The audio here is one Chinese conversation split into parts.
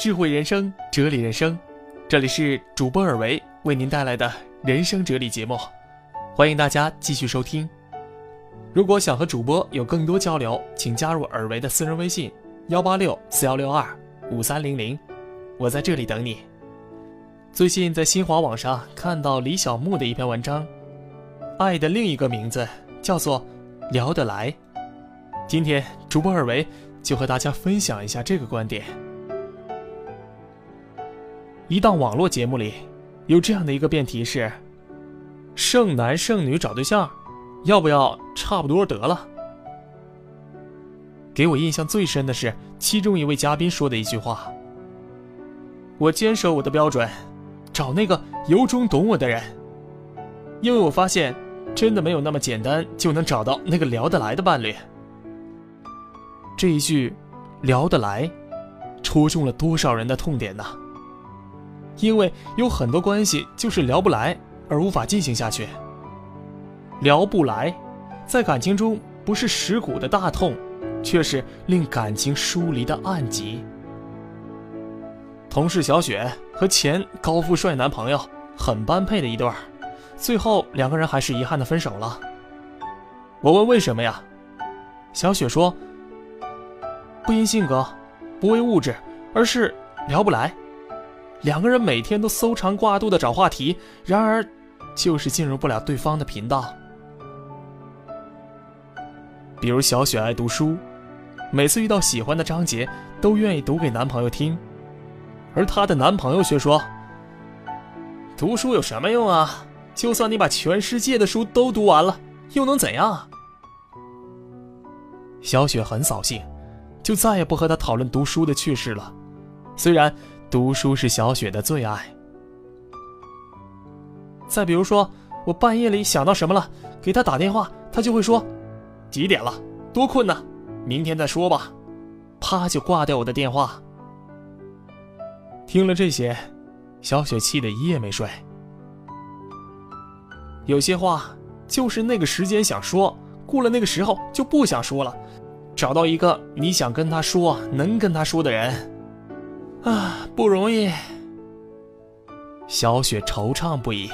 智慧人生，哲理人生，这里是主播尔维为您带来的人生哲理节目，欢迎大家继续收听。如果想和主播有更多交流，请加入尔维的私人微信：幺八六四幺六二五三零零，我在这里等你。最近在新华网上看到李小牧的一篇文章，《爱的另一个名字叫做聊得来》。今天主播尔维就和大家分享一下这个观点。一档网络节目里，有这样的一个辩题是：剩男剩女找对象，要不要差不多得了？给我印象最深的是其中一位嘉宾说的一句话：“我坚守我的标准，找那个由衷懂我的人，因为我发现，真的没有那么简单就能找到那个聊得来的伴侣。”这一句“聊得来”，戳中了多少人的痛点呢？因为有很多关系就是聊不来而无法进行下去。聊不来，在感情中不是蚀骨的大痛，却是令感情疏离的暗疾。同事小雪和前高富帅男朋友很般配的一对儿，最后两个人还是遗憾的分手了。我问为什么呀？小雪说。不因性格，不为物质，而是聊不来。两个人每天都搜肠挂肚的找话题，然而就是进入不了对方的频道。比如小雪爱读书，每次遇到喜欢的章节，都愿意读给男朋友听，而她的男朋友却说：“读书有什么用啊？就算你把全世界的书都读完了，又能怎样？”小雪很扫兴。就再也不和他讨论读书的趣事了。虽然读书是小雪的最爱。再比如说，我半夜里想到什么了，给他打电话，他就会说：“几点了？多困呢，明天再说吧。”啪就挂掉我的电话。听了这些，小雪气得一夜没睡。有些话就是那个时间想说，过了那个时候就不想说了。找到一个你想跟他说、能跟他说的人，啊，不容易。小雪惆怅不已。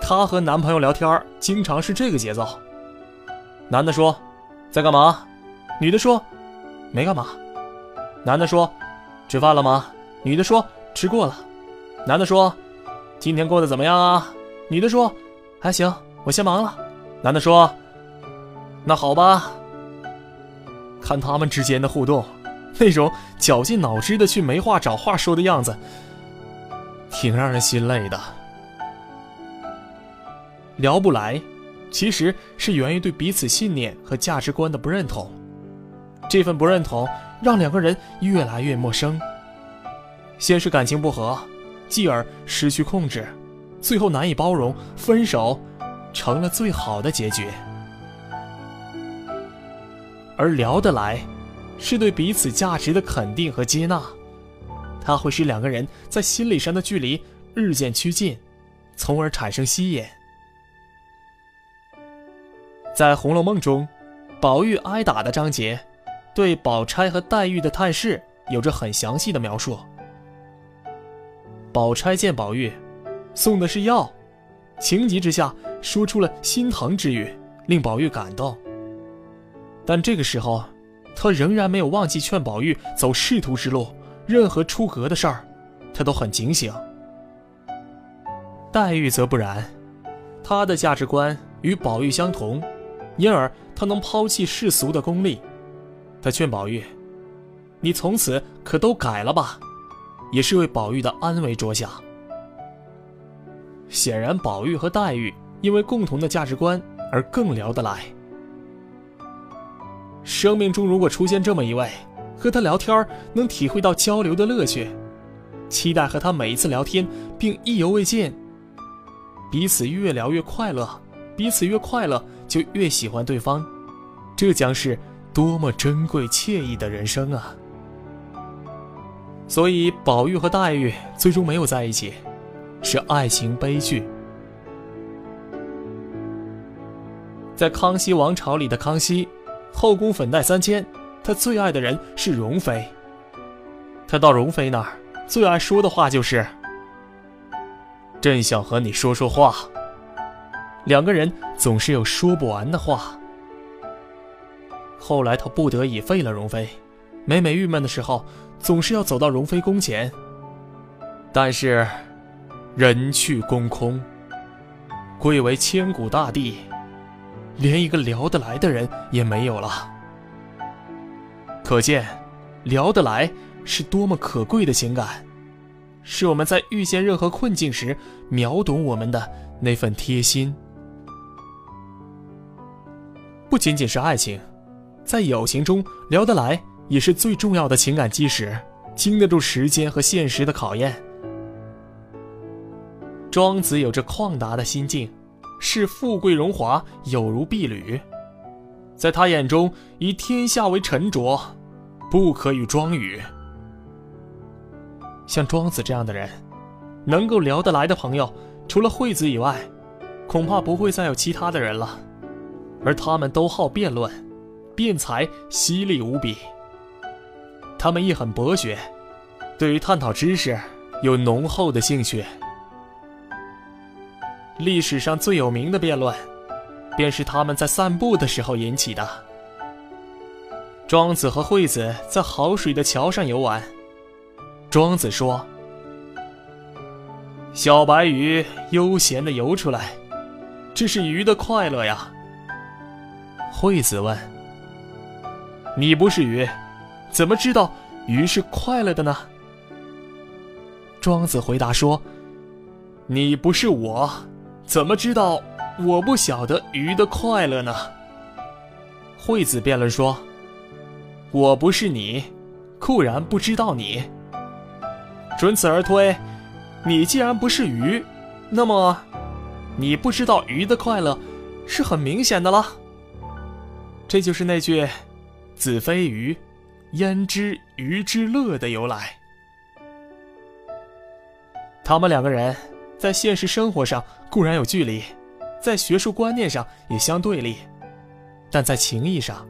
她和男朋友聊天经常是这个节奏：男的说在干嘛，女的说没干嘛；男的说吃饭了吗，女的说吃过了；男的说今天过得怎么样啊，女的说还行，我先忙了；男的说那好吧。看他们之间的互动，那种绞尽脑汁的去没话找话说的样子，挺让人心累的。聊不来，其实是源于对彼此信念和价值观的不认同。这份不认同让两个人越来越陌生。先是感情不和，继而失去控制，最后难以包容，分手成了最好的结局。而聊得来，是对彼此价值的肯定和接纳，它会使两个人在心理上的距离日渐趋近，从而产生吸引。在《红楼梦》中，宝玉挨打的章节，对宝钗和黛玉的探视有着很详细的描述。宝钗见宝玉，送的是药，情急之下说出了心疼之语，令宝玉感动。但这个时候，他仍然没有忘记劝宝玉走仕途之路，任何出格的事儿，他都很警醒。黛玉则不然，她的价值观与宝玉相同，因而她能抛弃世俗的功利。她劝宝玉：“你从此可都改了吧？”也是为宝玉的安危着想。显然，宝玉和黛玉因为共同的价值观而更聊得来。生命中如果出现这么一位，和他聊天能体会到交流的乐趣，期待和他每一次聊天，并意犹未尽。彼此越聊越快乐，彼此越快乐就越喜欢对方，这将是多么珍贵惬意的人生啊！所以，宝玉和黛玉最终没有在一起，是爱情悲剧。在康熙王朝里的康熙。后宫粉黛三千，他最爱的人是容妃。他到容妃那儿，最爱说的话就是：“朕想和你说说话。”两个人总是有说不完的话。后来他不得已废了容妃，每每郁闷的时候，总是要走到容妃宫前。但是，人去宫空。贵为千古大帝，连一个聊得来的人也没有了。可见，聊得来是多么可贵的情感，是我们在遇见任何困境时秒懂我们的那份贴心。不仅仅是爱情，在友情中聊得来也是最重要的情感基石，经得住时间和现实的考验。庄子有着旷达的心境，视富贵荣华有如敝履，在他眼中以天下为沉着，不可与庄语。像庄子这样的人，能够聊得来的朋友，除了惠子以外，恐怕不会再有其他的人了。而他们都好辩论，辩才犀利无比。他们亦很博学，对于探讨知识有浓厚的兴趣。历史上最有名的辩论，便是他们在散步的时候引起的。庄子和惠子在好水的桥上游玩，庄子说：“小白鱼悠闲地游出来，这是鱼的快乐呀。”惠子问：“你不是鱼，怎么知道鱼是快乐的呢？”庄子回答说：“你不是我。”怎么知道我不晓得鱼的快乐呢？惠子辩论说：“我不是你，固然不知道你。准此而推，你既然不是鱼，那么你不知道鱼的快乐，是很明显的了。这就是那句‘子非鱼，焉知鱼之乐’的由来。他们两个人。”在现实生活上固然有距离，在学术观念上也相对立，但在情谊上，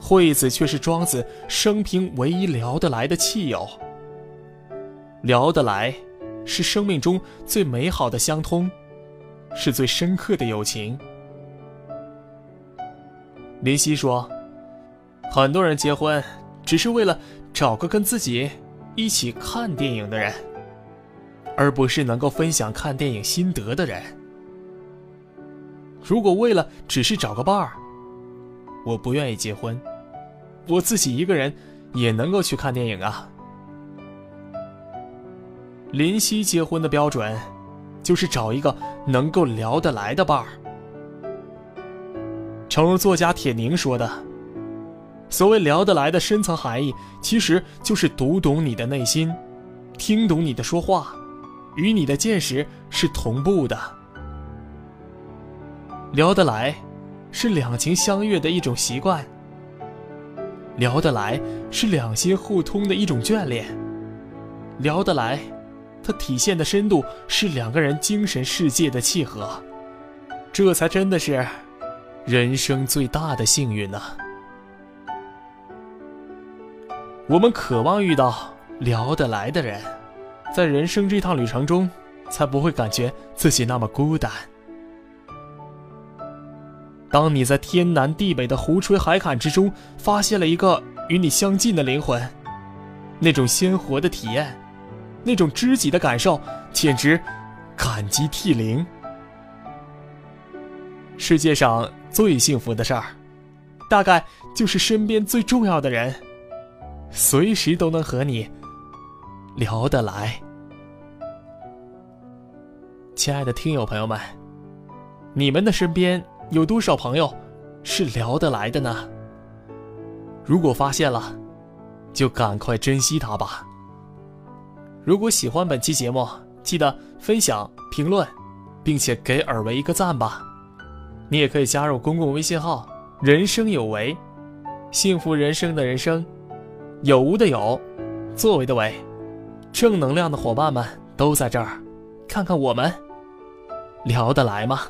惠子却是庄子生平唯一聊得来的契友。聊得来，是生命中最美好的相通，是最深刻的友情。林夕说：“很多人结婚，只是为了找个跟自己一起看电影的人。”而不是能够分享看电影心得的人。如果为了只是找个伴儿，我不愿意结婚，我自己一个人也能够去看电影啊。林夕结婚的标准，就是找一个能够聊得来的伴儿。诚如作家铁凝说的，所谓聊得来的深层含义，其实就是读懂你的内心，听懂你的说话。与你的见识是同步的，聊得来，是两情相悦的一种习惯；聊得来，是两心互通的一种眷恋；聊得来，它体现的深度是两个人精神世界的契合。这才真的是人生最大的幸运呢。我们渴望遇到聊得来的人。在人生这趟旅程中，才不会感觉自己那么孤单。当你在天南地北的胡吹海侃之中，发现了一个与你相近的灵魂，那种鲜活的体验，那种知己的感受，简直感激涕零。世界上最幸福的事儿，大概就是身边最重要的人，随时都能和你。聊得来，亲爱的听友朋友们，你们的身边有多少朋友是聊得来的呢？如果发现了，就赶快珍惜他吧。如果喜欢本期节目，记得分享、评论，并且给尔维一个赞吧。你也可以加入公共微信号“人生有为”，幸福人生的人生，有无的有，作为的为。正能量的伙伴们都在这儿，看看我们聊得来吗？